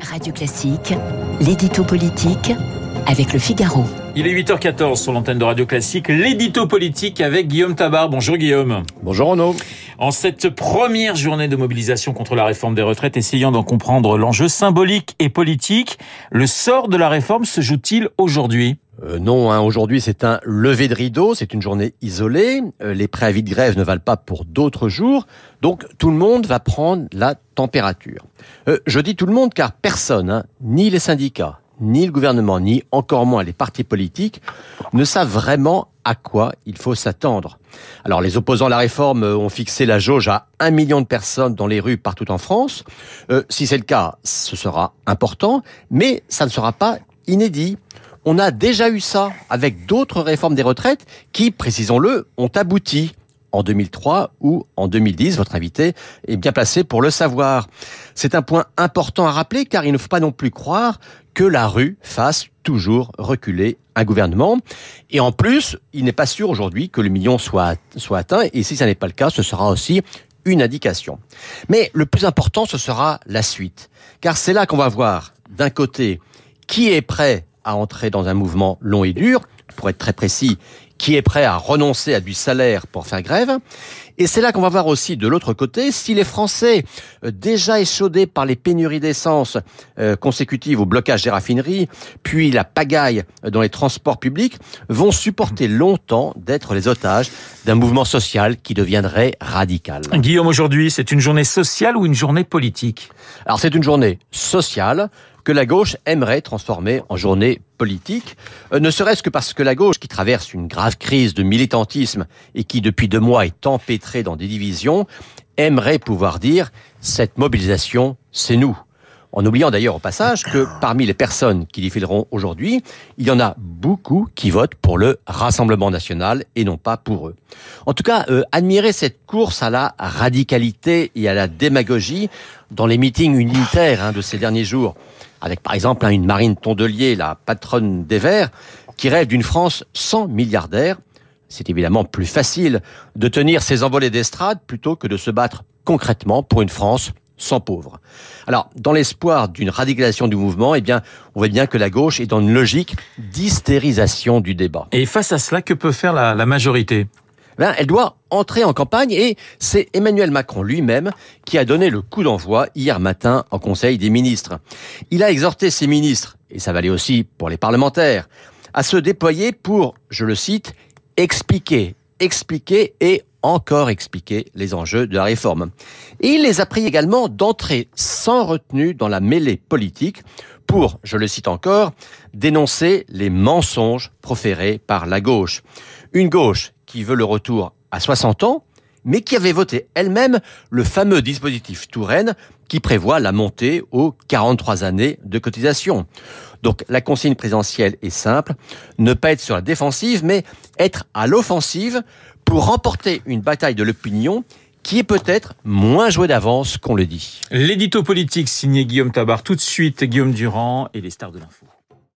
Radio Classique, l'édito politique avec le Figaro. Il est 8h14 sur l'antenne de Radio Classique, l'édito politique avec Guillaume Tabar. Bonjour Guillaume. Bonjour Renaud. En cette première journée de mobilisation contre la réforme des retraites, essayant d'en comprendre l'enjeu symbolique et politique, le sort de la réforme se joue-t-il aujourd'hui? Euh, non, hein, aujourd'hui c'est un lever de rideau, c'est une journée isolée, euh, les préavis de grève ne valent pas pour d'autres jours, donc tout le monde va prendre la température. Euh, je dis tout le monde car personne, hein, ni les syndicats, ni le gouvernement, ni encore moins les partis politiques, ne savent vraiment à quoi il faut s'attendre. Alors les opposants à la réforme ont fixé la jauge à un million de personnes dans les rues partout en France. si c'est le cas, ce sera important, mais ça ne sera pas inédit. On a déjà eu ça avec d'autres réformes des retraites qui, précisons-le, ont abouti en 2003 ou en 2010. Votre invité est bien placé pour le savoir. C'est un point important à rappeler car il ne faut pas non plus croire que la rue fasse toujours reculer un gouvernement. Et en plus, il n'est pas sûr aujourd'hui que le million soit, soit atteint. Et si ça n'est pas le cas, ce sera aussi une indication. Mais le plus important, ce sera la suite. Car c'est là qu'on va voir, d'un côté, qui est prêt à entrer dans un mouvement long et dur, pour être très précis, qui est prêt à renoncer à du salaire pour faire grève. Et c'est là qu'on va voir aussi de l'autre côté si les Français, euh, déjà échaudés par les pénuries d'essence euh, consécutives au blocage des raffineries, puis la pagaille dans les transports publics, vont supporter longtemps d'être les otages d'un mouvement social qui deviendrait radical. Guillaume, aujourd'hui, c'est une journée sociale ou une journée politique? Alors c'est une journée sociale que la gauche aimerait transformer en journée politique, euh, ne serait-ce que parce que la gauche, qui traverse une grave crise de militantisme et qui depuis deux mois est empêtrée dans des divisions, aimerait pouvoir dire cette mobilisation, c'est nous. En oubliant d'ailleurs au passage que parmi les personnes qui défileront aujourd'hui, il y en a beaucoup qui votent pour le Rassemblement national et non pas pour eux. En tout cas, euh, admirer cette course à la radicalité et à la démagogie dans les meetings unitaires hein, de ces derniers jours avec par exemple une Marine Tondelier, la patronne des Verts, qui rêve d'une France sans milliardaires. C'est évidemment plus facile de tenir ses envolées d'estrade plutôt que de se battre concrètement pour une France sans pauvres. Alors, dans l'espoir d'une radicalisation du mouvement, eh bien, on voit bien que la gauche est dans une logique d'hystérisation du débat. Et face à cela, que peut faire la, la majorité? Ben, elle doit entrer en campagne et c'est Emmanuel Macron lui-même qui a donné le coup d'envoi hier matin en Conseil des ministres. Il a exhorté ses ministres, et ça valait aussi pour les parlementaires, à se déployer pour, je le cite, expliquer, expliquer et encore expliquer les enjeux de la réforme. Et il les a pris également d'entrer sans retenue dans la mêlée politique pour, je le cite encore, dénoncer les mensonges proférés par la gauche. Une gauche qui veut le retour à 60 ans, mais qui avait voté elle-même le fameux dispositif Touraine qui prévoit la montée aux 43 années de cotisation. Donc la consigne présidentielle est simple, ne pas être sur la défensive, mais être à l'offensive pour remporter une bataille de l'opinion qui est peut-être moins jouée d'avance qu'on le dit. L'édito politique signé Guillaume Tabar. Tout de suite, Guillaume Durand et les stars de l'info.